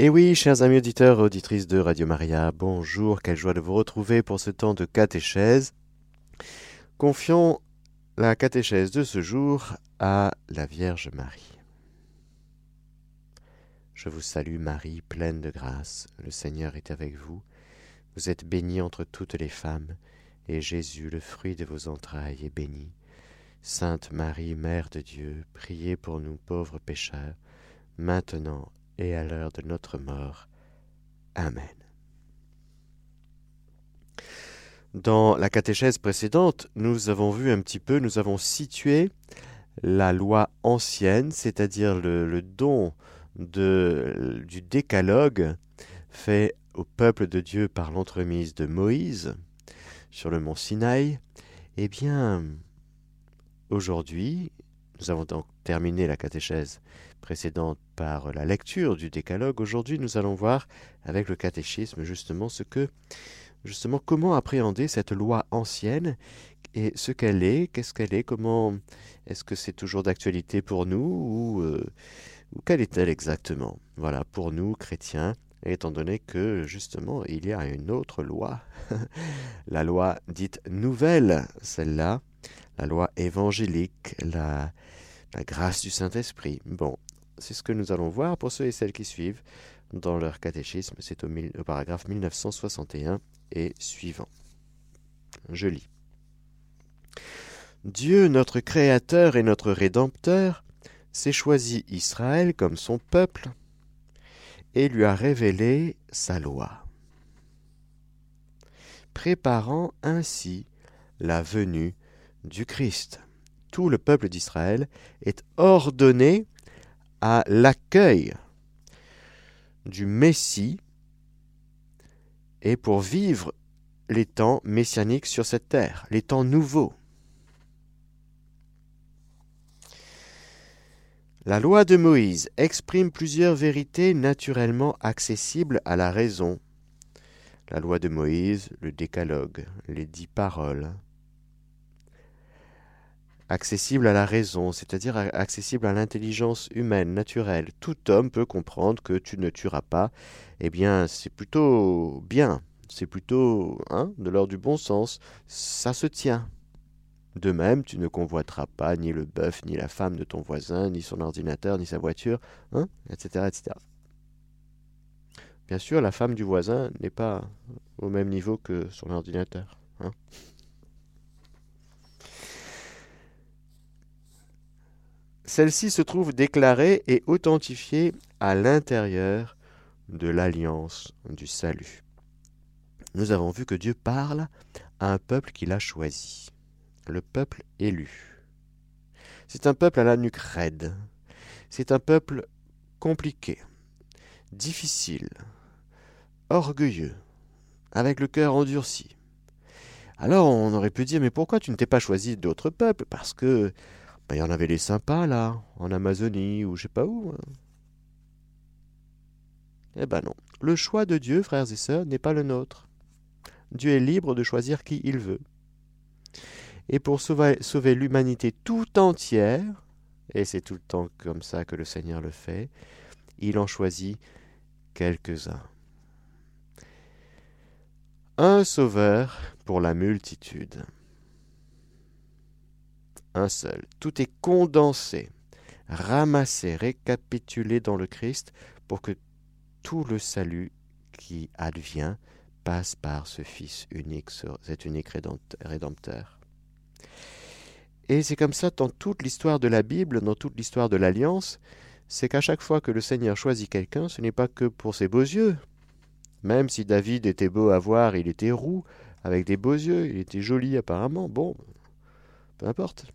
Et oui, chers amis auditeurs et auditrices de Radio Maria, bonjour, quelle joie de vous retrouver pour ce temps de catéchèse. Confions la catéchèse de ce jour à la Vierge Marie. Je vous salue Marie, pleine de grâce, le Seigneur est avec vous. Vous êtes bénie entre toutes les femmes, et Jésus, le fruit de vos entrailles, est béni. Sainte Marie, Mère de Dieu, priez pour nous pauvres pécheurs, maintenant et à l'heure de notre mort. Amen. Dans la catéchèse précédente, nous avons vu un petit peu, nous avons situé la loi ancienne, c'est-à-dire le, don du décalogue fait au peuple de Dieu par l'entremise de Moïse sur le mont Sinaï. Eh bien, aujourd'hui, nous avons donc terminé la catéchèse précédente par la lecture du décalogue, aujourd'hui nous allons voir avec le catéchisme justement ce que justement comment appréhender cette loi ancienne et ce qu'elle est, qu'est-ce qu'elle est, comment est-ce que c'est toujours d'actualité pour nous ou, euh, quelle est-elle exactement? Voilà, pour nous chrétiens, étant donné que justement il y a une autre loi, la loi dite nouvelle, celle-là, la loi évangélique, la, la grâce du Saint-Esprit. Bon, c'est ce que nous allons voir pour ceux et celles qui suivent dans leur catéchisme. C'est au, paragraphe 1961 et suivant. Je lis. Dieu, notre Créateur et notre Rédempteur, s'est choisi Israël comme son peuple et lui a révélé sa loi, préparant ainsi la venue du Christ. Tout le peuple d'Israël est ordonné à l'accueil du Messie et pour vivre les temps messianiques sur cette terre, les temps nouveaux. La loi de Moïse exprime plusieurs vérités naturellement accessibles à la raison. La loi de Moïse, le décalogue, les dix paroles, accessible à la raison, c'est-à-dire accessible à l'intelligence humaine, naturelle. Tout homme peut comprendre que tu ne tueras pas. Eh bien, c'est plutôt bien, c'est plutôt hein, de l'ordre du bon sens. Ça se tient. De même, tu ne convoiteras pas ni le bœuf, ni la femme de ton voisin, ni son ordinateur, ni sa voiture, hein, etc., etc. Bien sûr, la femme du voisin n'est pas au même niveau que son ordinateur. Hein. Celle-ci se trouve déclarée et authentifiée à l'intérieur de l'alliance du salut. Nous avons vu que Dieu parle à un peuple qu'il a choisi, le peuple élu. C'est un peuple à la nuque raide, c'est un peuple compliqué, difficile, orgueilleux, avec le cœur endurci. Alors on aurait pu dire mais pourquoi tu ne t'es pas choisi d'autres peuples? Parce que ben, il y en avait les sympas, là, en Amazonie, ou je sais pas où. Hein. Eh ben non. Le choix de Dieu, frères et sœurs, n'est pas le nôtre. Dieu est libre de choisir qui il veut. Et pour sauver, sauver l'humanité tout entière, et c'est tout le temps comme ça que le Seigneur le fait, il en choisit quelques-uns. Un sauveur pour la multitude un seul. Tout est condensé, ramassé, récapitulé dans le Christ pour que tout le salut qui advient passe par ce Fils unique, cet unique rédempteur. Et c'est comme ça dans toute l'histoire de la Bible, dans toute l'histoire de l'Alliance, c'est qu'à chaque fois que le Seigneur choisit quelqu'un, ce n'est pas que pour ses beaux yeux. Même si David était beau à voir, il était roux, avec des beaux yeux, il était joli apparemment, bon, peu importe.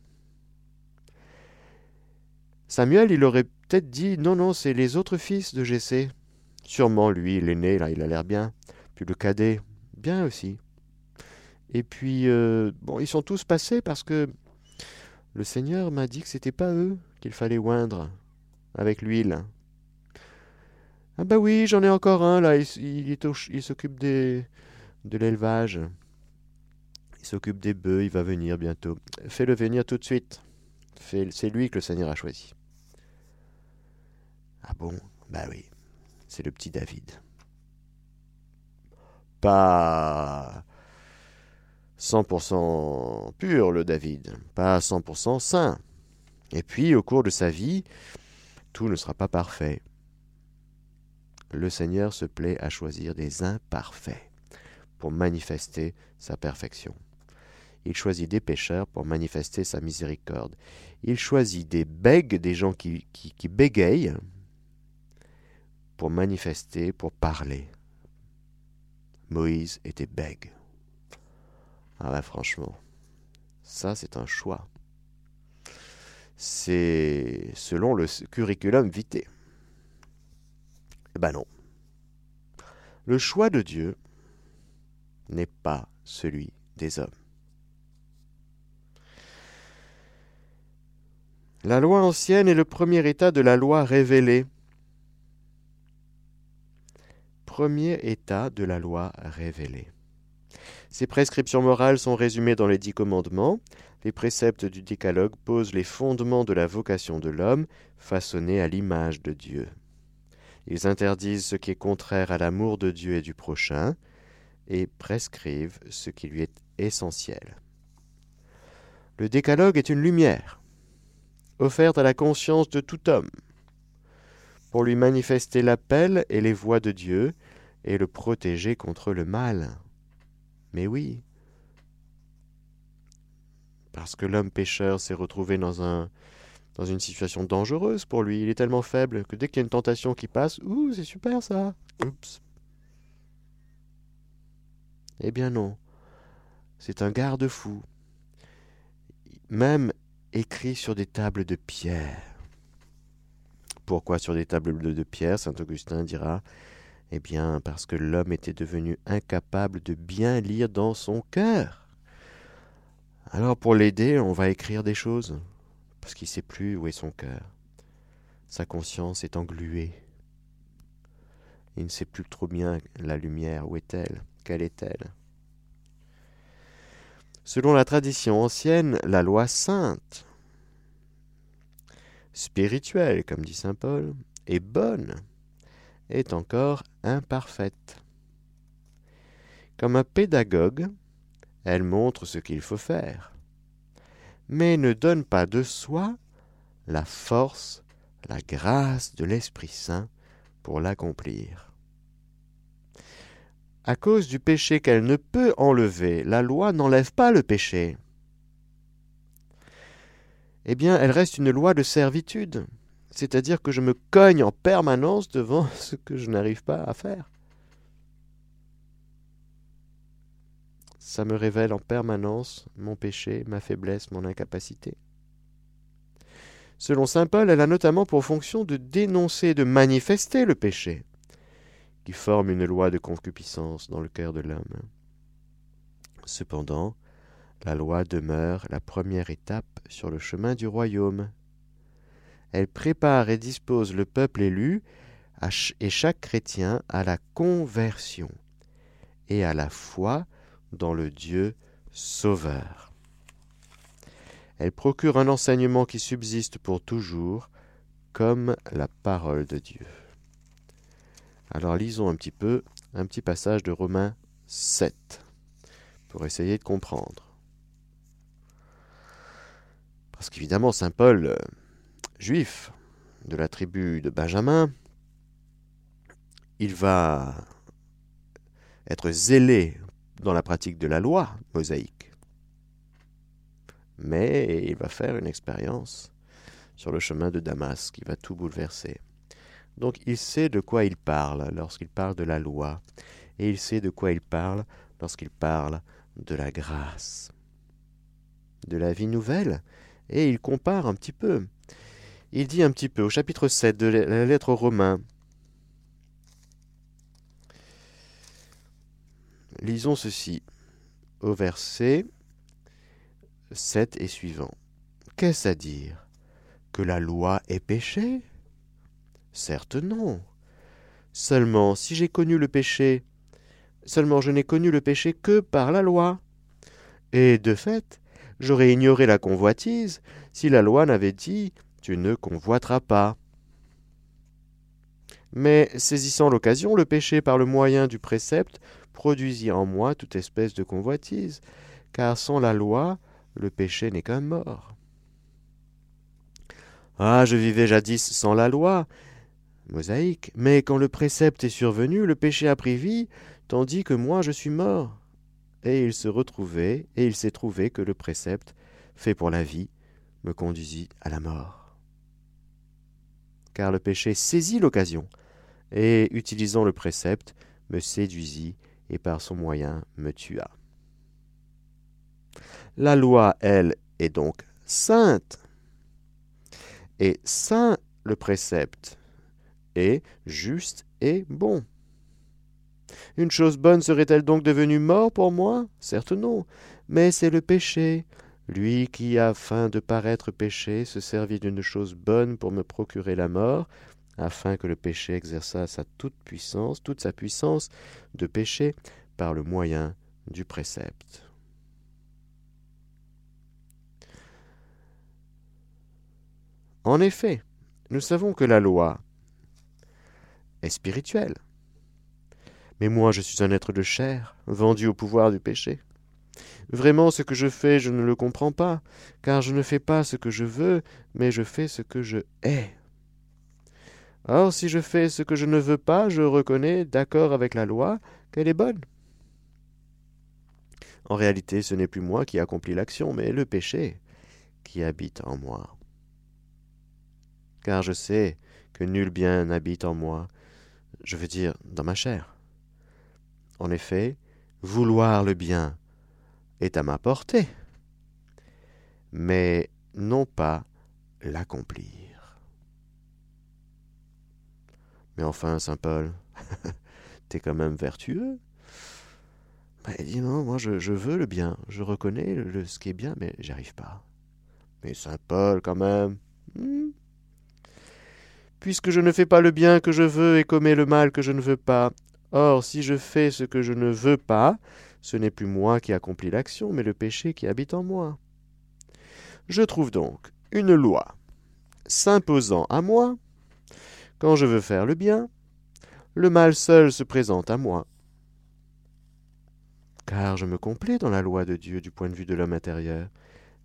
Samuel, il aurait peut-être dit non, non, c'est les autres fils de Jessé. Sûrement lui, l'aîné, là, il a l'air bien. Puis le cadet, bien aussi. Et puis, euh, bon, ils sont tous passés parce que le Seigneur m'a dit que c'était pas eux qu'il fallait oindre avec l'huile. Ah bah oui, j'en ai encore un là, il, il s'occupe des, de l'élevage. Il s'occupe des bœufs, il va venir bientôt. Fais-le venir tout de suite. C'est lui que le Seigneur a choisi. Ah bon? Bah oui. c'est le petit David. Pas 100% pur le David, pas 100% saint. Et puis au cours de sa vie, tout ne sera pas parfait. Le Seigneur se plaît à choisir des imparfaits pour manifester sa perfection. Il choisit des pécheurs pour manifester sa miséricorde. Il choisit des bègues, des gens qui, bégayent, pour manifester, pour parler. Moïse était bègue. Ah ben franchement, ça c'est un choix. C'est selon le curriculum vitae. Eh ben non. Le choix de Dieu n'est pas celui des hommes. La loi ancienne est le premier état de la loi révélée. Premier état de la loi révélée. Ces prescriptions morales sont résumées dans les dix commandements. Les préceptes du décalogue posent les fondements de la vocation de l'homme, façonné à l'image de Dieu. Ils interdisent ce qui est contraire à l'amour de Dieu et du prochain, et prescrivent ce qui lui est essentiel. Le décalogue est une lumière offerte à la conscience de tout homme, pour lui manifester l'appel et les voies de Dieu, et le protéger contre le mal. Mais oui, parce que l'homme pécheur s'est retrouvé dans, un, une situation dangereuse pour lui. Il est tellement faible que dès qu'il y a une tentation qui passe, ouh, c'est super ça. Oups. Eh bien non, c'est un garde-fou. Même écrit sur des tables de pierre. Pourquoi sur des tables de pierre Saint Augustin dira Eh bien, parce que l'homme était devenu incapable de bien lire dans son cœur. Alors, pour l'aider, on va écrire des choses, parce qu'il ne sait plus où est son cœur. Sa conscience est engluée. Il ne sait plus trop bien la lumière, où est-elle Quelle est-elle Selon la tradition ancienne, la loi sainte, spirituelle, comme dit saint Paul, et bonne, est encore imparfaite. Comme un pédagogue, elle montre ce qu'il faut faire, mais ne donne pas de soi la force, la grâce de l'Esprit Saint pour l'accomplir. À cause du péché qu'elle ne peut enlever, la loi n'enlève pas le péché. Eh bien, elle reste une loi de servitude, c'est-à-dire que je me cogne en permanence devant ce que je n'arrive pas à faire. Ça me révèle en permanence mon péché, ma faiblesse, mon incapacité. Selon Saint Paul, elle a notamment pour fonction de dénoncer, de manifester le péché qui forme une loi de concupiscence dans le cœur de l'homme. Cependant, la loi demeure la première étape sur le chemin du royaume. Elle prépare et dispose le peuple élu et chaque chrétien à la conversion et à la foi dans le Dieu sauveur. Elle procure un enseignement qui subsiste pour toujours, comme la parole de Dieu. Alors lisons un petit peu un petit passage de Romains 7 pour essayer de comprendre. Parce qu'évidemment, Saint Paul, euh, juif de la tribu de Benjamin, il va être zélé dans la pratique de la loi mosaïque. Mais il va faire une expérience sur le chemin de Damas qui va tout bouleverser. Donc il sait de quoi il parle lorsqu'il parle de la loi, et il sait de quoi il parle lorsqu'il parle de la grâce, de la vie nouvelle, et il compare un petit peu. Il dit un petit peu au chapitre 7 de la lettre aux Romains, Lisons ceci au verset 7 et suivant. Qu'est-ce à dire? Que la loi est péché? Certes non. Seulement, si j'ai connu le péché, seulement je n'ai connu le péché que par la loi. Et de fait, j'aurais ignoré la convoitise si la loi n'avait dit Tu ne convoiteras pas. Mais saisissant l'occasion, le péché par le moyen du précepte produisit en moi toute espèce de convoitise, car sans la loi, le péché n'est qu'un mort. Ah, je vivais jadis sans la loi, mosaïque, mais quand le précepte est survenu, le péché a pris vie, tandis que moi je suis mort. Et il se retrouvait, et il s'est trouvé que le précepte, fait pour la vie, me conduisit à la mort. Car le péché saisit l'occasion, et, utilisant le précepte, me séduisit, et par son moyen me tua. La loi, elle, est donc sainte. Et saint le précepte est juste et bon. Une chose bonne serait-elle donc devenue mort pour moi? Certes non, mais c'est le péché, lui qui, afin de paraître péché, se servit d'une chose bonne pour me procurer la mort, afin que le péché exerçât sa toute puissance, toute sa puissance de péché par le moyen du précepte. En effet, nous savons que la loi est spirituelle. Mais moi je suis un être de chair, vendu au pouvoir du péché. Vraiment ce que je fais, je ne le comprends pas, car je ne fais pas ce que je veux, mais je fais ce que je hais. Or, si je fais ce que je ne veux pas, je reconnais, d'accord avec la loi, qu'elle est bonne. En réalité, ce n'est plus moi qui accomplis l'action, mais le péché qui habite en moi. Car je sais que nul bien n'habite en moi, je veux dire dans ma chair. En effet, vouloir le bien est à ma portée, mais non pas l'accomplir. Mais enfin, Saint Paul, t'es quand même vertueux. Ben, il dit non, moi je, veux le bien, je reconnais ce qui est bien, mais j'arrive pas. Mais Saint Paul, quand même. Hmm. Puisque je ne fais pas le bien que je veux et commets le mal que je ne veux pas. Or, si je fais ce que je ne veux pas, ce n'est plus moi qui accomplis l'action, mais le péché qui habite en moi. Je trouve donc une loi s'imposant à moi. Quand je veux faire le bien, le mal seul se présente à moi. Car je me complais dans la loi de Dieu du point de vue de l'homme intérieur,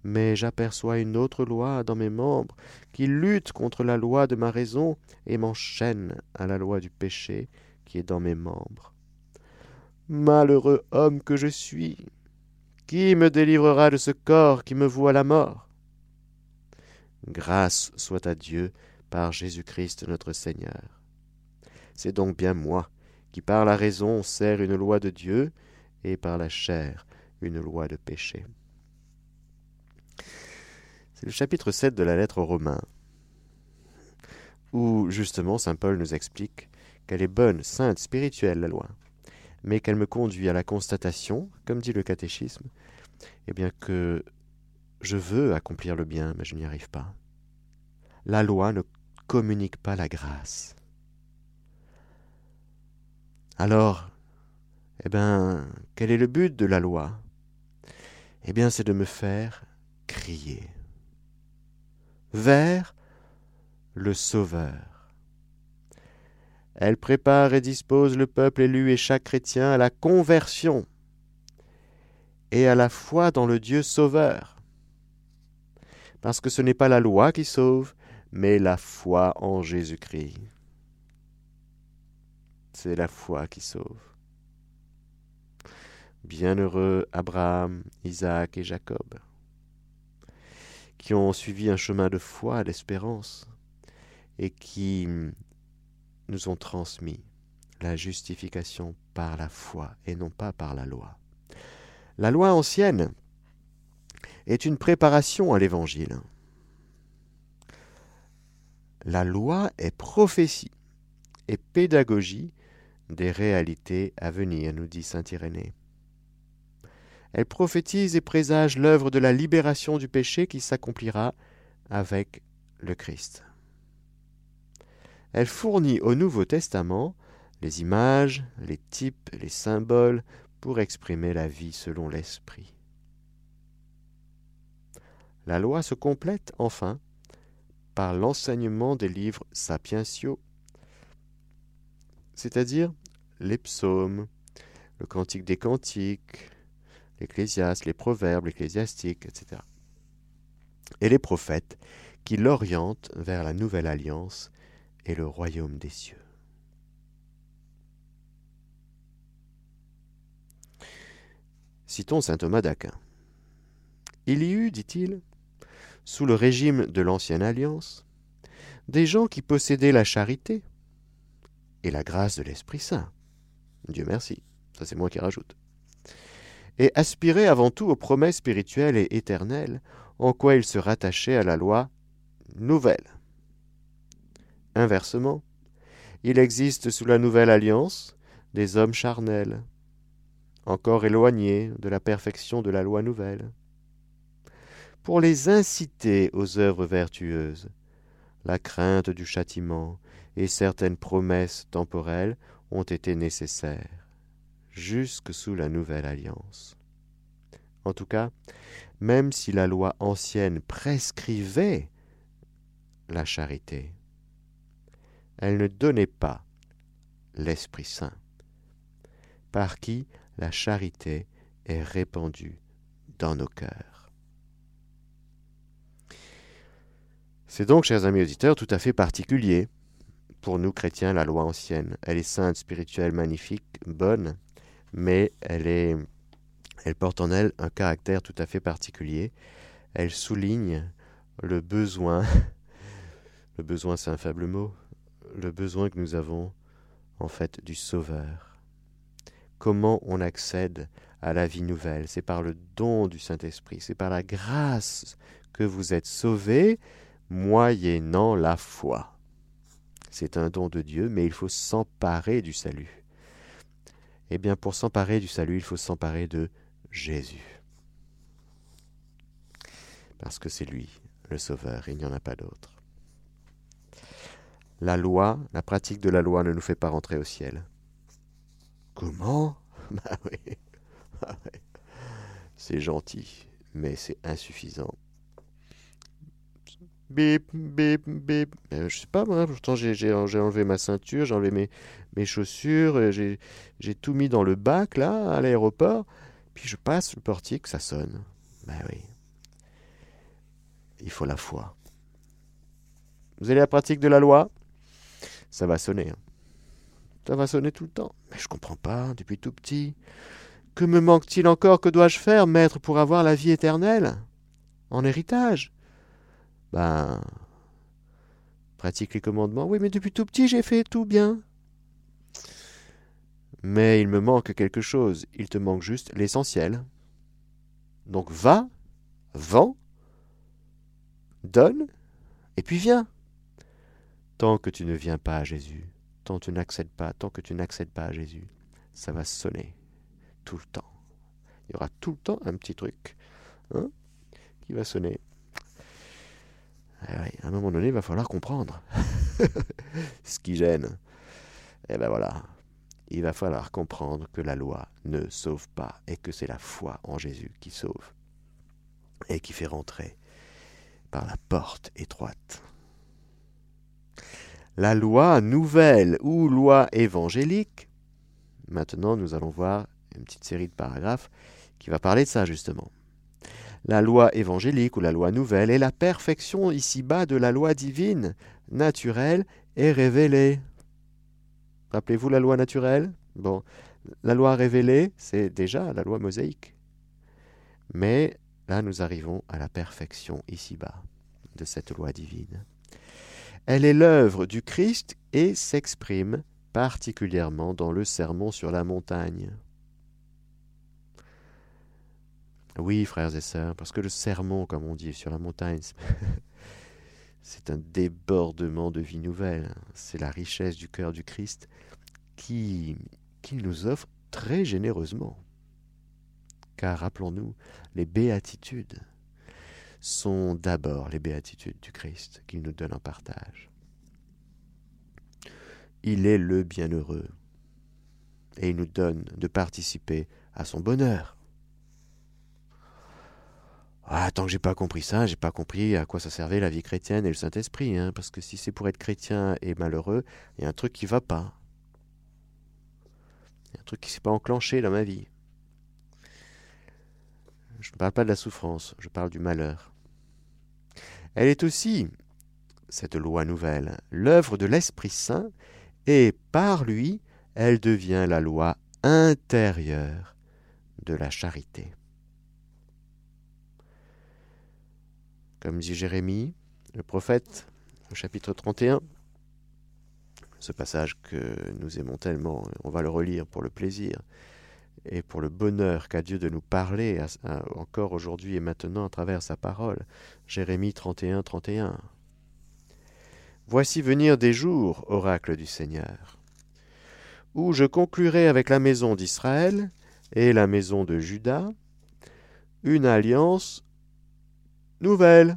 mais j'aperçois une autre loi dans mes membres qui lutte contre la loi de ma raison et m'enchaîne à la loi du péché qui est dans mes membres. Malheureux homme que je suis, qui me délivrera de ce corps qui me voue à la mort? Grâce soit à Dieu par Jésus-Christ notre Seigneur. C'est donc bien moi qui par la raison sers une loi de Dieu et par la chair une loi de péché. C'est le chapitre 7 de la lettre aux Romains, où justement Saint Paul nous explique qu'elle est bonne, sainte, spirituelle, la loi, mais qu'elle me conduit à la constatation, comme dit le catéchisme, eh bien que je veux accomplir le bien, mais je n'y arrive pas. La loi ne communique pas la grâce. Alors, eh bien, quel est le but de la loi? Eh bien, c'est de me faire crier vers le Sauveur. Elle prépare et dispose le peuple élu et chaque chrétien à la conversion et à la foi dans le Dieu sauveur. Parce que ce n'est pas la loi qui sauve, mais la foi en Jésus-Christ. C'est la foi qui sauve. Bienheureux Abraham, Isaac et Jacob, qui ont suivi un chemin de foi, d'espérance, et qui nous ont transmis la justification par la foi et non pas par la loi. La loi ancienne est une préparation à l'Évangile. La loi est prophétie et pédagogie des réalités à venir, nous dit saint Irénée. Elle prophétise et présage l'œuvre de la libération du péché qui s'accomplira avec le Christ. Elle fournit au Nouveau Testament les images, les types, les symboles pour exprimer la vie selon l'Esprit. La loi se complète enfin par l'enseignement des livres sapientiaux c'est-à-dire les psaumes, le cantique des cantiques, l'ecclésiaste, les proverbes, l'ecclésiastique, etc. Et les prophètes qui l'orientent vers la nouvelle alliance et le royaume des cieux. Citons saint Thomas d'Aquin. Il y eut, dit-il, sous le régime de l'ancienne alliance, des gens qui possédaient la charité et la grâce de l'Esprit Saint. Dieu merci, ça c'est moi qui rajoute. Et aspiraient avant tout aux promesses spirituelles et éternelles, en quoi ils se rattachaient à la loi nouvelle. Inversement, il existe sous la nouvelle alliance des hommes charnels, encore éloignés de la perfection de la loi nouvelle. Pour les inciter aux œuvres vertueuses, la crainte du châtiment et certaines promesses temporelles ont été nécessaires, jusque sous la nouvelle alliance. En tout cas, même si la loi ancienne prescrivait la charité, elle ne donnait pas l'Esprit Saint, par qui la charité est répandue dans nos cœurs. C'est donc, chers amis auditeurs, tout à fait particulier pour nous chrétiens la loi ancienne. Elle est sainte, spirituelle, magnifique, bonne, mais elle porte en elle un caractère tout à fait particulier. Elle souligne le besoin, le besoin c'est un faible mot, le besoin que nous avons en fait du Sauveur. Comment on accède à la vie nouvelle? C'est par le don du Saint-Esprit, c'est par la grâce que vous êtes sauvés, moyennant la foi. C'est un don de Dieu, mais il faut s'emparer du salut. Eh bien, pour s'emparer du salut, il faut s'emparer de Jésus. Parce que c'est lui, le Sauveur, il n'y en a pas d'autre. La loi, la pratique de la loi ne nous fait pas rentrer au ciel. Comment? Bah oui. Ah c'est gentil, mais c'est insuffisant. Bip, bip, bip. Euh, je sais pas, moi, pourtant j'ai enlevé ma ceinture, j'ai enlevé mes, mes chaussures, j'ai tout mis dans le bac, là, à l'aéroport. Puis je passe le portique, ça sonne. Ben oui. Il faut la foi. Vous avez la pratique de la loi? Ça va sonner. Hein. Ça va sonner tout le temps. Mais je comprends pas, depuis tout petit. Que me manque-t-il encore? Que dois-je faire, maître, pour avoir la vie éternelle? En héritage? Ben. Pratique les commandements. Oui, mais depuis tout petit, j'ai fait tout bien. Mais il me manque quelque chose. Il te manque juste l'essentiel. Donc va, vends, donne, et puis viens. Tant que tu ne viens pas à Jésus, tant que tu n'accèdes pas, tant que tu n'accèdes pas à Jésus, ça va sonner tout le temps. Il y aura tout le temps un petit truc hein, qui va sonner. Eh à un moment donné, il va falloir comprendre ce qui gêne. Et eh ben voilà, il va falloir comprendre que la loi ne sauve pas et que c'est la foi en Jésus qui sauve et qui fait rentrer par la porte étroite. La loi nouvelle ou loi évangélique, maintenant nous allons voir une petite série de paragraphes qui va parler de ça justement. La loi évangélique ou la loi nouvelle est la perfection ici-bas de la loi divine, naturelle et révélée. Rappelez-vous la loi naturelle? Bon, la loi révélée, c'est déjà la loi mosaïque. Mais là, nous arrivons à la perfection ici-bas de cette loi divine. Elle est l'œuvre du Christ et s'exprime particulièrement dans le sermon sur la montagne. Oui, frères et sœurs, parce que le sermon, comme on dit sur la montagne, c'est un débordement de vie nouvelle. C'est la richesse du cœur du Christ qui, qui nous offre très généreusement. Car rappelons-nous, les béatitudes sont d'abord les béatitudes du Christ qu'il nous donne en partage. Il est le bienheureux et il nous donne de participer à son bonheur. Ah, tant que j'ai pas compris ça, j'ai pas compris à quoi ça servait la vie chrétienne et le Saint-Esprit, hein, parce que si c'est pour être chrétien et malheureux, il y a un truc qui va pas. truc qui s'est pas enclenché dans ma vie. Je ne parle pas de la souffrance, je parle du malheur. Elle est aussi, cette loi nouvelle, l'œuvre de l'Esprit Saint, et par lui, elle devient la loi intérieure de la charité. Comme dit Jérémie, le prophète, au chapitre 31, ce passage que nous aimons tellement, on va le relire pour le plaisir et pour le bonheur qu'a Dieu de nous parler encore aujourd'hui et maintenant à travers sa parole. Jérémie 31, 31. Voici venir des jours, oracle du Seigneur, où je conclurai avec la maison d'Israël et la maison de Juda une alliance nouvelle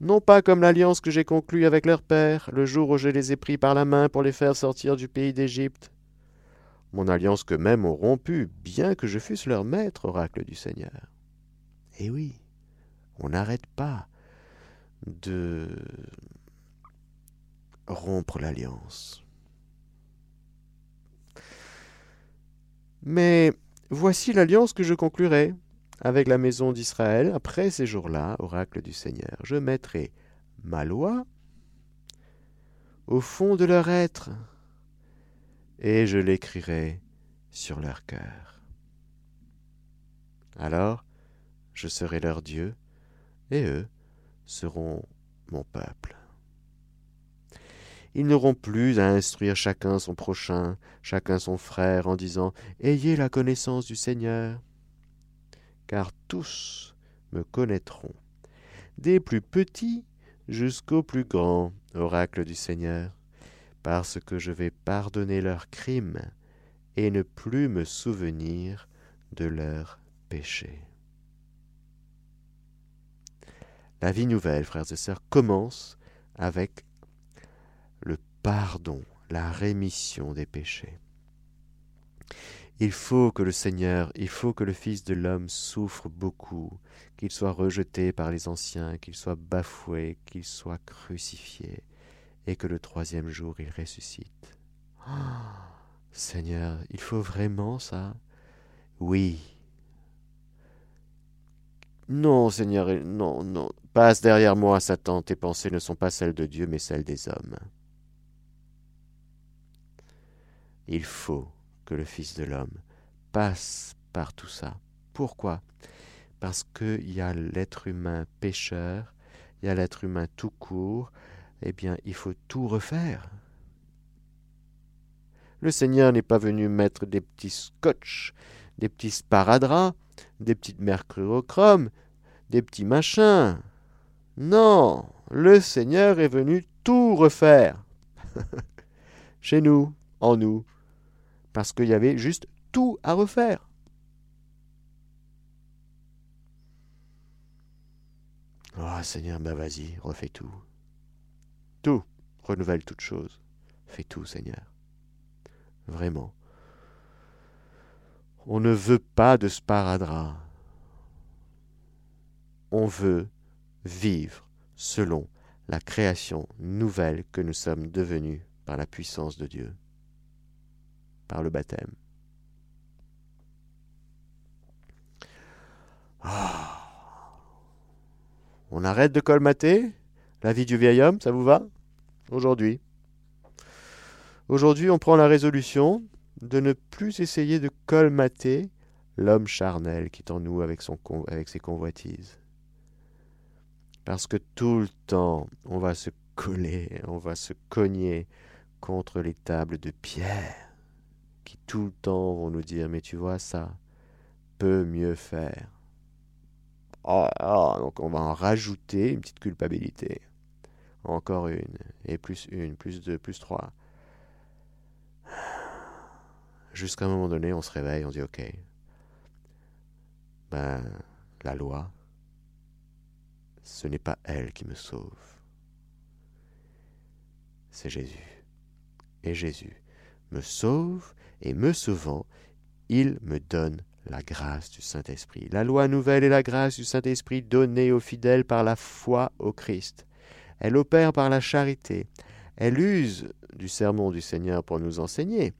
non pas comme l'alliance que j'ai conclue avec leur père, le jour où je les ai pris par la main pour les faire sortir du pays d'Égypte. Mon alliance qu'eux-mêmes ont rompue, bien que je fusse leur maître, oracle du Seigneur. Eh oui, on n'arrête pas de rompre l'alliance. Mais voici l'alliance que je conclurai, avec la maison d'Israël, après ces jours-là, oracle du Seigneur, je mettrai ma loi au fond de leur être, et je l'écrirai sur leur cœur. Alors je serai leur Dieu, et eux seront mon peuple. Ils n'auront plus à instruire chacun son prochain, chacun son frère, en disant Ayez la connaissance du Seigneur car tous me connaîtront, des plus petits jusqu'aux plus grands, oracle du Seigneur, parce que je vais pardonner leurs crimes et ne plus me souvenir de leurs péchés. La vie nouvelle, frères et sœurs, commence avec le pardon, la rémission des péchés. Il faut que le Seigneur, il faut que le Fils de l'homme souffre beaucoup, qu'il soit rejeté par les anciens, qu'il soit bafoué, qu'il soit crucifié, et que le troisième jour il ressuscite. Ah, Seigneur, il faut vraiment ça? Oui. Non, Seigneur, non, non. Passe derrière moi, Satan, tes pensées ne sont pas celles de Dieu, mais celles des hommes. Il faut que le Fils de l'homme passe par tout ça. Pourquoi? Parce qu'il y a l'être humain pécheur, il y a l'être humain tout court, eh bien il faut tout refaire. Le Seigneur n'est pas venu mettre des petits scotch, des petits sparadraps, des petites mercurochromes, des petits machins. Non, le Seigneur est venu tout refaire. Chez nous, en nous, parce qu'il y avait juste tout à refaire. Oh Seigneur, ben vas-y, refais tout. Tout, renouvelle toute chose. Fais tout, Seigneur. Vraiment. On ne veut pas de sparadrap. On veut vivre selon la création nouvelle que nous sommes devenus par la puissance de Dieu par le baptême. Ah. On arrête de colmater la vie du vieil homme, ça vous va? Aujourd'hui. Aujourd'hui, on prend la résolution de ne plus essayer de colmater l'homme charnel qui est en nous avec, ses convoitises. Parce que tout le temps, on va se coller, on va se cogner contre les tables de pierre qui tout le temps vont nous dire mais tu vois ça peut mieux faire. Oh, donc on va en rajouter une petite culpabilité. Encore une, et plus une, plus deux, plus trois. Jusqu'à un moment donné, on se réveille, on dit ok. Ben, la loi, ce n'est pas elle qui me sauve. C'est Jésus. Et Jésus me sauve et me sauvant, il me donne la grâce du Saint-Esprit. La loi nouvelle est la grâce du Saint-Esprit donnée aux fidèles par la foi au Christ. Elle opère par la charité. Elle use du sermon du Seigneur pour nous enseigner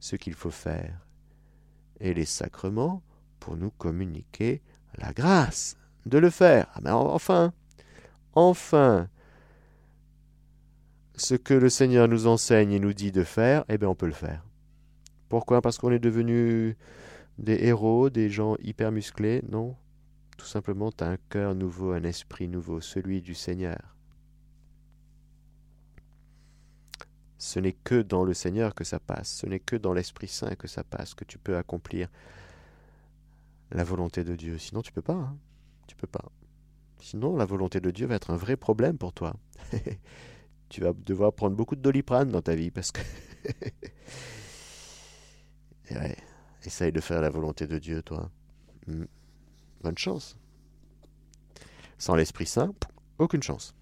ce qu'il faut faire, et les sacrements pour nous communiquer la grâce de le faire. Ah, mais enfin, enfin, ce que le Seigneur nous enseigne et nous dit de faire, eh bien on peut le faire. Pourquoi? Parce qu'on est devenu des héros, des gens hyper musclés Non? Tout simplement, tu as un cœur nouveau, un esprit nouveau, celui du Seigneur. Ce n'est que dans le Seigneur que ça passe, ce n'est que dans l'Esprit Saint que ça passe, que tu peux accomplir la volonté de Dieu. Sinon, tu peux pas. Hein. tu peux pas. Sinon, la volonté de Dieu va être un vrai problème pour toi. tu vas devoir prendre beaucoup de doliprane dans ta vie parce que. essaye de faire la volonté de Dieu, toi. Hmm. Bonne chance. Sans l'Esprit Saint, aucune chance.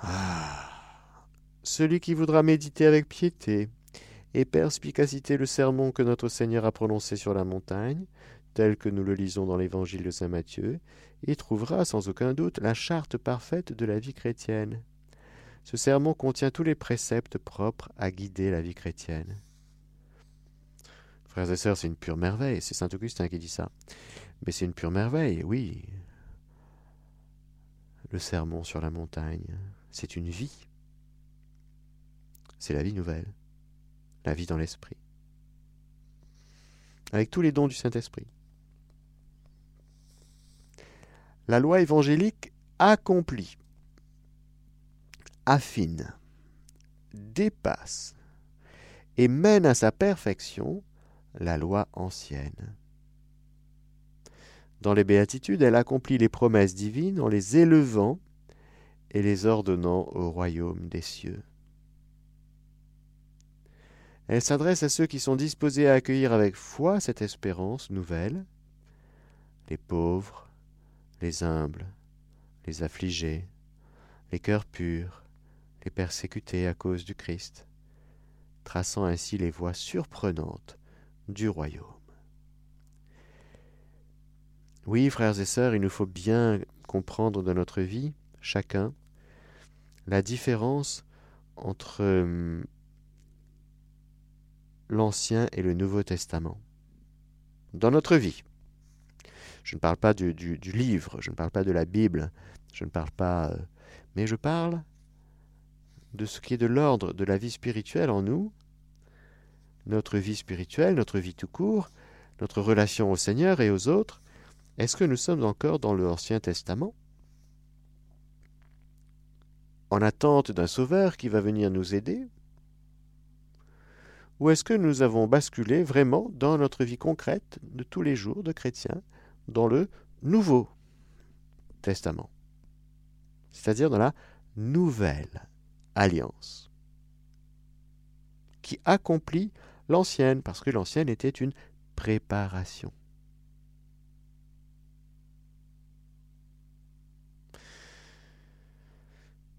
Ah. Celui qui voudra méditer avec piété et perspicacité le sermon que notre Seigneur a prononcé sur la montagne, tel que nous le lisons dans l'évangile de Saint Matthieu, y trouvera sans aucun doute la charte parfaite de la vie chrétienne. Ce sermon contient tous les préceptes propres à guider la vie chrétienne. Frères et sœurs, c'est une pure merveille, c'est Saint Augustin qui dit ça. Mais c'est une pure merveille, oui. Le sermon sur la montagne, c'est une vie. C'est la vie nouvelle, la vie dans l'esprit. Avec tous les dons du Saint-Esprit. La loi évangélique accomplit affine, dépasse et mène à sa perfection la loi ancienne. Dans les béatitudes, elle accomplit les promesses divines en les élevant et les ordonnant au royaume des cieux. Elle s'adresse à ceux qui sont disposés à accueillir avec foi cette espérance nouvelle, les pauvres, les humbles, les affligés, les cœurs purs, les persécutés à cause du Christ, traçant ainsi les voies surprenantes du royaume. Oui, frères et sœurs, il nous faut bien comprendre dans notre vie, chacun, la différence entre hum, l'Ancien et le Nouveau Testament. Dans notre vie. Je ne parle pas du, livre, je ne parle pas de la Bible, je ne parle pas... Euh, mais je parle de ce qui est de l'ordre de la vie spirituelle en nous, notre vie spirituelle, notre vie tout court, notre relation au Seigneur et aux autres, est-ce que nous sommes encore dans l'Ancien Testament? En attente d'un Sauveur qui va venir nous aider? Ou est-ce que nous avons basculé vraiment dans notre vie concrète de tous les jours de chrétiens, dans le Nouveau Testament? C'est-à-dire dans la nouvelle alliance, qui accomplit l'ancienne, parce que l'ancienne était une préparation.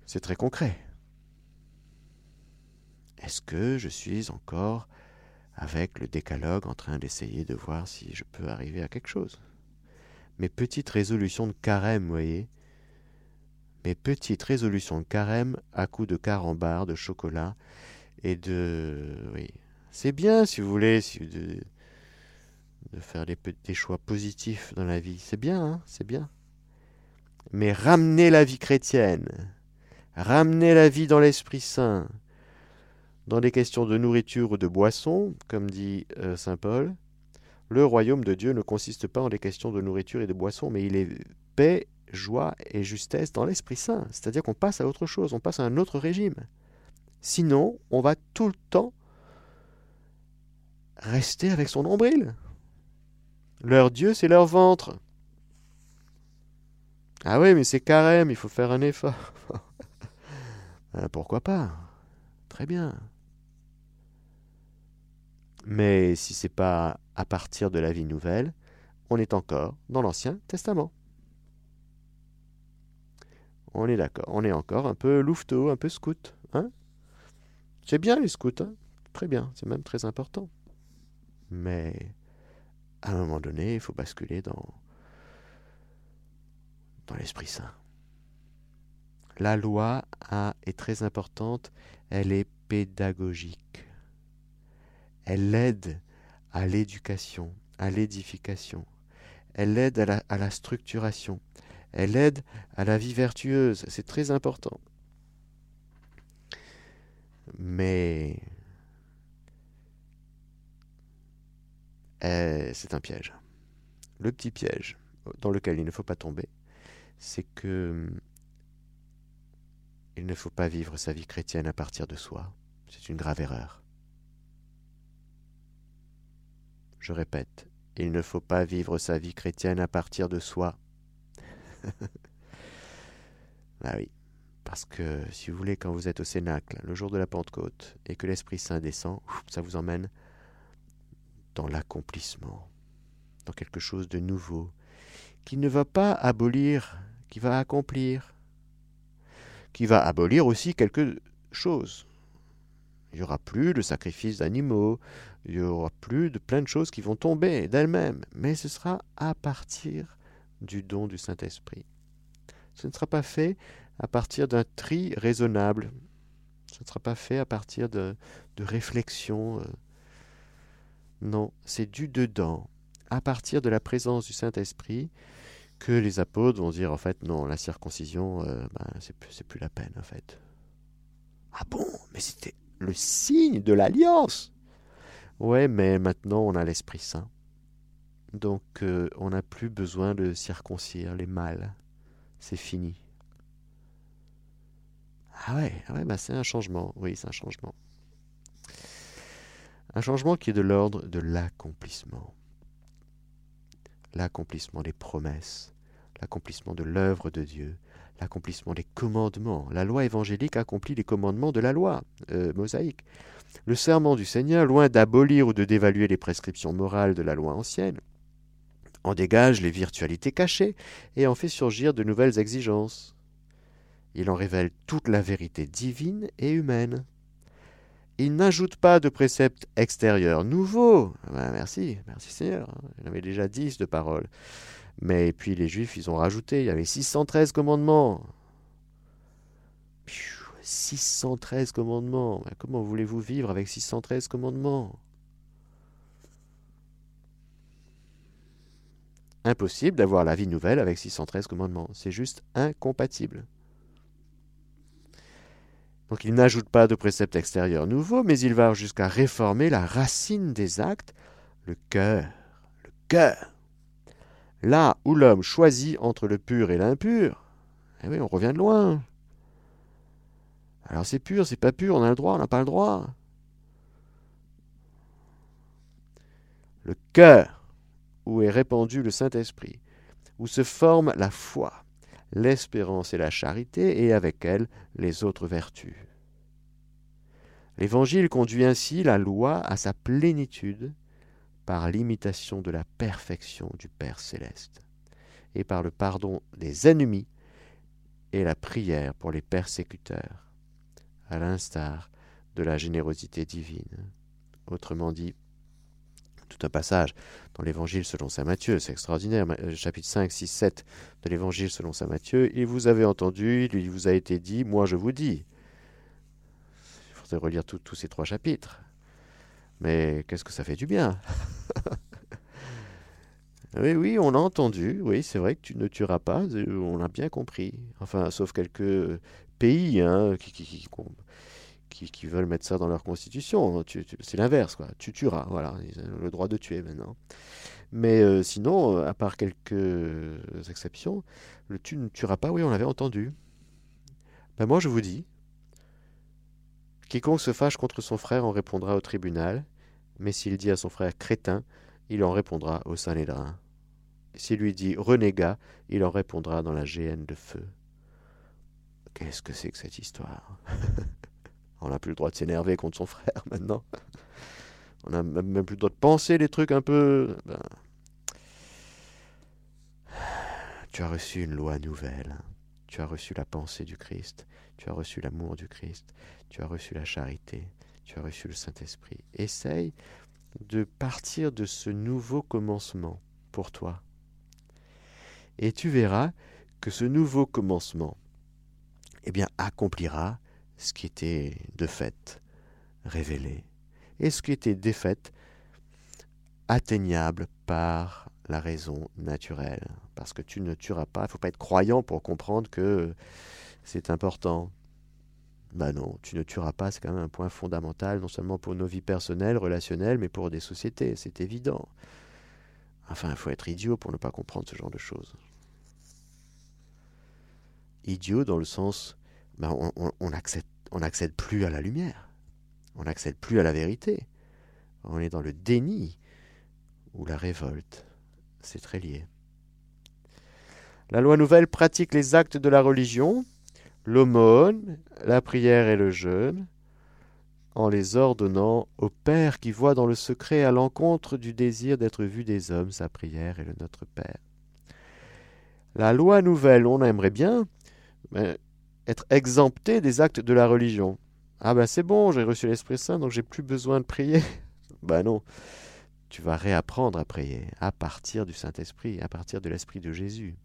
C'est très concret. Est-ce que je suis encore avec le décalogue en train d'essayer de voir si je peux arriver à quelque chose? Mes petites résolutions de carême, vous voyez, mes petites résolutions de carême à coups de carambar, de chocolat et de... Oui, c'est bien si vous voulez de, faire des, choix positifs dans la vie. C'est bien, hein c'est bien. Mais ramener la vie chrétienne, ramener la vie dans l'Esprit Saint, dans les questions de nourriture ou de boisson, comme dit euh, Saint Paul, le royaume de Dieu ne consiste pas en des questions de nourriture et de boisson, mais il est paix joie et justesse dans l'Esprit Saint. C'est-à-dire qu'on passe à autre chose, on passe à un autre régime. Sinon, on va tout le temps rester avec son nombril. Leur Dieu, c'est leur ventre. Ah oui, mais c'est carême, il faut faire un effort. Ben, pourquoi pas? Très bien. Mais si c'est pas à partir de la vie nouvelle, on est encore dans l'Ancien Testament. On est d'accord. On est encore un peu louveteau, un peu scout. Hein? C'est bien les scouts. Hein? Très bien. C'est même très important. Mais à un moment donné, il faut basculer dans, l'Esprit Saint. la loi est très importante, elle est pédagogique. Elle aide à l'éducation, à l'édification. Elle aide à la structuration. Elle aide à la vie vertueuse. C'est très important. Mais euh, c'est un piège. Le petit piège dans lequel il ne faut pas tomber, c'est que il ne faut pas vivre sa vie chrétienne à partir de soi. C'est une grave erreur. Je répète, il ne faut pas vivre sa vie chrétienne à partir de soi. ah oui, parce que si vous voulez, quand vous êtes au Cénacle, le jour de la Pentecôte, et que l'Esprit Saint descend, ça vous emmène dans l'accomplissement, dans quelque chose de nouveau, qui ne va pas abolir, qui va accomplir, qui va abolir aussi quelque chose. Il n'y aura plus de sacrifices d'animaux, il n'y aura plus de plein de choses qui vont tomber d'elles-mêmes, mais ce sera à partir du don du Saint-Esprit. Ce ne sera pas fait à partir d'un tri raisonnable, ce ne sera pas fait à partir de, de réflexion. Euh. Non, c'est du dedans, à partir de la présence du Saint-Esprit, que les apôtres vont dire en fait non, la circoncision, euh, ben, c'est plus, plus la peine en fait. Ah bon? Mais c'était le signe de l'alliance. Ouais, mais maintenant on a l'Esprit Saint. Donc euh, on n'a plus besoin de circoncire les mâles. C'est fini. Ah ouais, ah bah c'est un changement. Oui, c'est un changement. Un changement qui est de l'ordre de l'accomplissement l'accomplissement des promesses, l'accomplissement de l'œuvre de Dieu, l'accomplissement des commandements. La loi évangélique accomplit les commandements de la loi euh, mosaïque. Le serment du Seigneur, loin d'abolir ou de dévaluer les prescriptions morales de la loi ancienne, en dégage les virtualités cachées et en fait surgir de nouvelles exigences. Il en révèle toute la vérité divine et humaine. Il n'ajoute pas de préceptes extérieurs nouveaux. Ben, merci, merci Seigneur. Il avait déjà dix de paroles. Mais puis les Juifs, ils ont rajouté. Il y avait 613 commandements. 613 commandements. Ben, comment voulez-vous vivre avec 613 commandements? Impossible d'avoir la vie nouvelle avec 613 commandements. C'est juste incompatible. Donc il n'ajoute pas de préceptes extérieurs nouveaux, mais il va jusqu'à réformer la racine des actes, le cœur. Le cœur. Là où l'homme choisit entre le pur et l'impur, eh oui, on revient de loin. Alors c'est pur, c'est pas pur, on a le droit, on n'a pas le droit. Le cœur, où est répandu le Saint-Esprit, où se forme la foi l'espérance et la charité, et avec elles les autres vertus. L'Évangile conduit ainsi la loi à sa plénitude par l'imitation de la perfection du Père céleste, et par le pardon des ennemis et la prière pour les persécuteurs, à l'instar de la générosité divine. Autrement dit, tout un passage dans l'Évangile selon saint Matthieu, c'est extraordinaire, euh, chapitre 5, 6, 7 de l'Évangile selon saint Matthieu. Et vous avez entendu, il vous a été dit, moi je vous dis. Il faudrait relire tous ces trois chapitres. Mais qu'est-ce que ça fait du bien? Oui, oui, on a entendu, oui, c'est vrai que tu ne tueras pas, euh, on l'a bien compris. Enfin, sauf quelques pays hein, qui, qui, qui, veulent mettre ça dans leur constitution. C'est l'inverse, quoi. Tu tueras, voilà. Ils ont le droit de tuer maintenant. Mais euh, sinon, euh, à part quelques exceptions, le tu ne tueras pas, oui, on l'avait entendu. Ben moi, je vous dis, quiconque se fâche contre son frère en répondra au tribunal, mais s'il dit à son frère crétin, il en répondra au Saint-Lédrin. S'il lui dit renégat, il en répondra dans la géhenne de feu. Qu'est-ce que c'est que cette histoire? On n'a plus le droit de s'énerver contre son frère maintenant. On n'a même plus le droit de penser les trucs un peu. Ben. Tu as reçu une loi nouvelle. Tu as reçu la pensée du Christ. Tu as reçu l'amour du Christ. Tu as reçu la charité. Tu as reçu le Saint-Esprit. Essaye de partir de ce nouveau commencement pour toi. Et tu verras que ce nouveau commencement, eh bien, accomplira ce qui était de fait révélé et ce qui était de fait atteignable par la raison naturelle. Parce que tu ne tueras pas, il ne faut pas être croyant pour comprendre que c'est important. Ben non, tu ne tueras pas, c'est quand même un point fondamental, non seulement pour nos vies personnelles, relationnelles, mais pour des sociétés, c'est évident. Enfin, il faut être idiot pour ne pas comprendre ce genre de choses. Idiot dans le sens, ben on n'accède plus à la lumière, on n'accède plus à la vérité, on est dans le déni ou la révolte. C'est très lié. La loi nouvelle pratique les actes de la religion, l'aumône, la prière et le jeûne, en les ordonnant au Père qui voit dans le secret à l'encontre du désir d'être vu des hommes sa prière et le Notre Père. La loi nouvelle, on aimerait bien être exempté des actes de la religion. Ah ben c'est bon, j'ai reçu l'Esprit Saint, donc j'ai plus besoin de prier. ben non, tu vas réapprendre à prier à partir du Saint-Esprit, à partir de l'Esprit de Jésus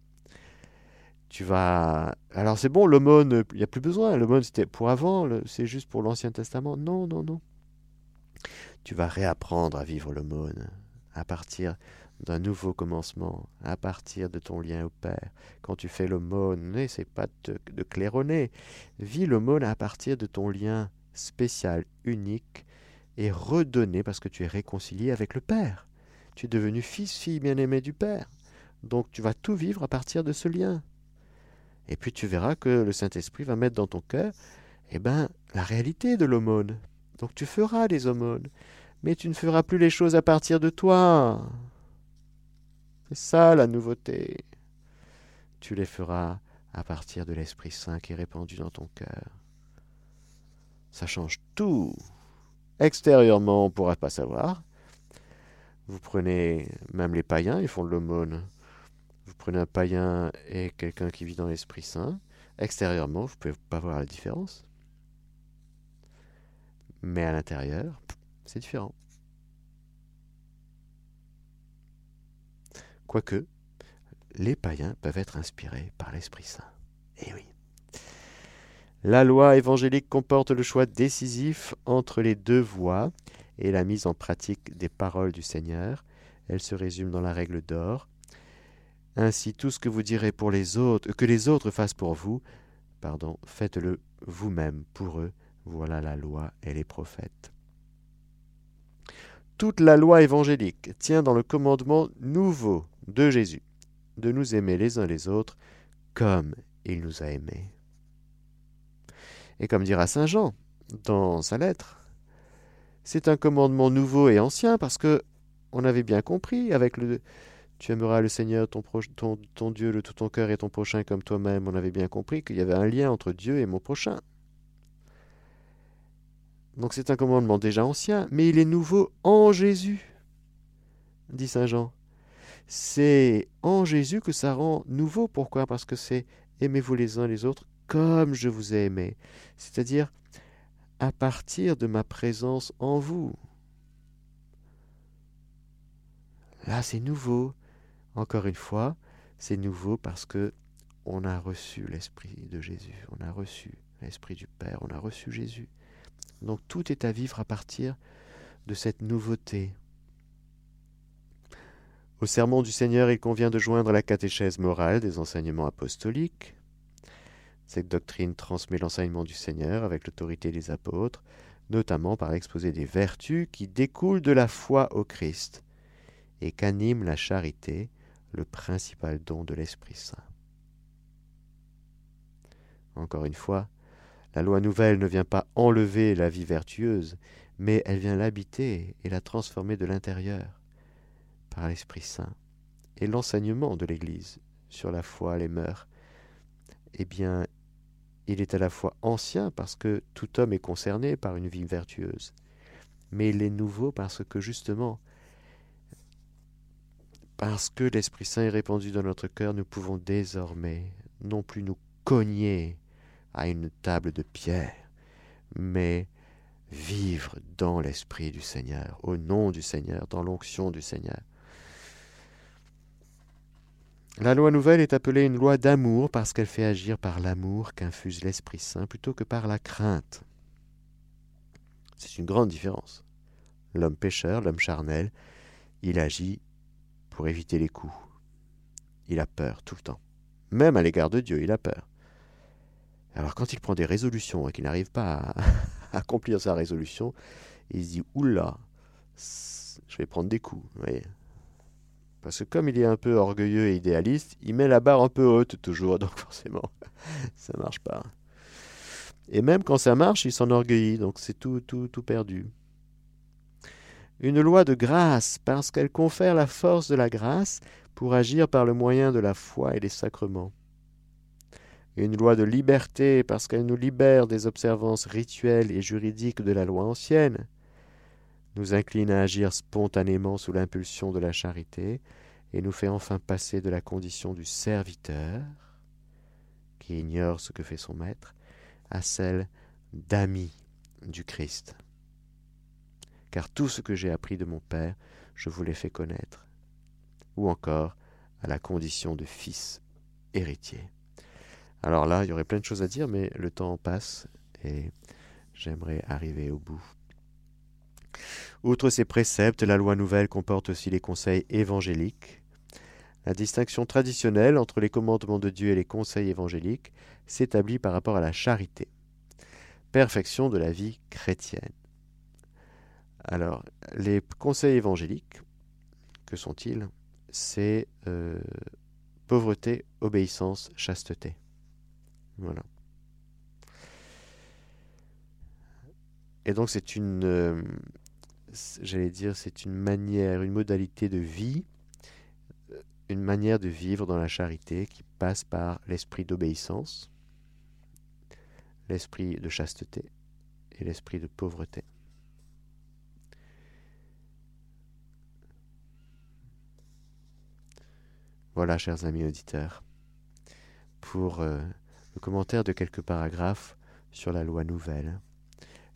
tu vas. Alors c'est bon, l'aumône, il n'y a plus besoin. L'aumône, c'était pour avant, c'est juste pour l'Ancien Testament. Non, non, non. Tu vas réapprendre à vivre l'aumône à partir d'un nouveau commencement, à partir de ton lien au Père. Quand tu fais l'aumône, c'est pas de, de claironner. Vis l'aumône à partir de ton lien spécial, unique et redonné parce que tu es réconcilié avec le Père. Tu es devenu fils, fille bien-aimé du Père. Donc tu vas tout vivre à partir de ce lien. Et puis tu verras que le Saint-Esprit va mettre dans ton cœur eh ben, la réalité de l'aumône. Donc tu feras des aumônes, mais tu ne feras plus les choses à partir de toi. C'est ça la nouveauté. Tu les feras à partir de l'Esprit Saint qui est répandu dans ton cœur. Ça change tout. Extérieurement, on ne pourra pas savoir. Vous prenez même les païens, ils font de l'aumône. Vous prenez un païen et quelqu'un qui vit dans l'Esprit Saint, extérieurement, vous ne pouvez pas voir la différence. Mais à l'intérieur, c'est différent. Quoique, les païens peuvent être inspirés par l'Esprit Saint. Eh oui. La loi évangélique comporte le choix décisif entre les deux voies et la mise en pratique des paroles du Seigneur. Elle se résume dans la règle d'or ainsi tout ce que vous direz pour les autres, que les autres fassent pour vous, pardon, faites-le vous-même pour eux. Voilà la loi et les prophètes. Toute la loi évangélique tient dans le commandement nouveau de Jésus de nous aimer les uns les autres comme il nous a aimés. Et comme dira Saint Jean dans sa lettre, c'est un commandement nouveau et ancien parce que on avait bien compris avec le, tu aimeras le Seigneur, ton, ton, Dieu, de tout ton cœur et ton prochain comme toi-même. On avait bien compris qu'il y avait un lien entre Dieu et mon prochain. Donc c'est un commandement déjà ancien, mais il est nouveau en Jésus, dit Saint Jean. C'est en Jésus que ça rend nouveau. Pourquoi? Parce que c'est aimez-vous les uns les autres comme je vous ai aimé. C'est-à-dire à partir de ma présence en vous. Là, c'est nouveau. Encore une fois, c'est nouveau parce que on a reçu l'Esprit de Jésus, on a reçu l'Esprit du Père, on a reçu Jésus. Donc tout est à vivre à partir de cette nouveauté. Au sermon du Seigneur, il convient de joindre la catéchèse morale des enseignements apostoliques. Cette doctrine transmet l'enseignement du Seigneur avec l'autorité des apôtres, notamment par l'exposé des vertus qui découlent de la foi au Christ et qu'anime la charité, le principal don de l'Esprit Saint. Encore une fois, la loi nouvelle ne vient pas enlever la vie vertueuse, mais elle vient l'habiter et la transformer de l'intérieur par l'Esprit Saint. Et l'enseignement de l'Église sur la foi, les mœurs, eh bien, il est à la fois ancien parce que tout homme est concerné par une vie vertueuse, mais il est nouveau parce que justement, parce que l'Esprit Saint est répandu dans notre cœur, nous pouvons désormais non plus nous cogner à une table de pierre, mais vivre dans l'Esprit du Seigneur, au nom du Seigneur, dans l'onction du Seigneur. La loi nouvelle est appelée une loi d'amour parce qu'elle fait agir par l'amour qu'infuse l'Esprit Saint plutôt que par la crainte. C'est une grande différence. L'homme pécheur, l'homme charnel, il agit pour éviter les coups. Il a peur tout le temps. Même à l'égard de Dieu, il a peur. Alors quand il prend des résolutions et qu'il n'arrive pas à, accomplir sa résolution, il se dit Oula, je vais prendre des coups. Parce que comme il est un peu orgueilleux et idéaliste, il met la barre un peu haute toujours, donc forcément, ça ne marche pas. Et même quand ça marche, il s'enorgueillit, donc c'est tout, tout, tout perdu. Une loi de grâce, parce qu'elle confère la force de la grâce pour agir par le moyen de la foi et des sacrements. Une loi de liberté, parce qu'elle nous libère des observances rituelles et juridiques de la loi ancienne, nous incline à agir spontanément sous l'impulsion de la charité, et nous fait enfin passer de la condition du serviteur, qui ignore ce que fait son maître, à celle d'ami du Christ. Car tout ce que j'ai appris de mon Père, je vous l'ai fait connaître, ou encore à la condition de fils héritier. Alors là, il y aurait plein de choses à dire, mais le temps passe et j'aimerais arriver au bout. Outre ces préceptes, la loi nouvelle comporte aussi les conseils évangéliques. La distinction traditionnelle entre les commandements de Dieu et les conseils évangéliques s'établit par rapport à la charité. Perfection de la vie chrétienne. Alors, les conseils évangéliques, que sont-ils? C'est euh, pauvreté, obéissance, chasteté. Voilà. Et donc c'est une, euh, j'allais dire, c'est une manière, une modalité de vie, euh, une manière de vivre dans la charité qui passe par l'esprit d'obéissance, l'esprit de chasteté et l'esprit de pauvreté. Voilà, chers amis auditeurs, pour euh, le commentaire de quelques paragraphes sur la loi nouvelle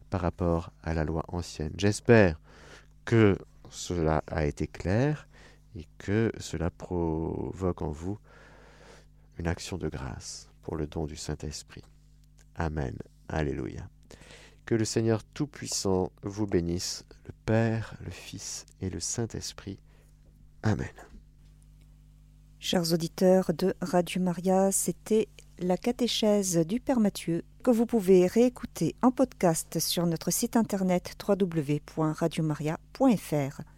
par rapport à la loi ancienne. J'espère que cela a été clair et que cela provoque en vous une action de grâce pour le don du Saint-Esprit. Amen. Alléluia. Que le Seigneur Tout-Puissant vous bénisse, le Père, le Fils et le Saint-Esprit. Amen. Chers auditeurs de Radio Maria, c'était la catéchèse du Père Mathieu que vous pouvez réécouter en podcast sur notre site internet www.radiomaria.fr.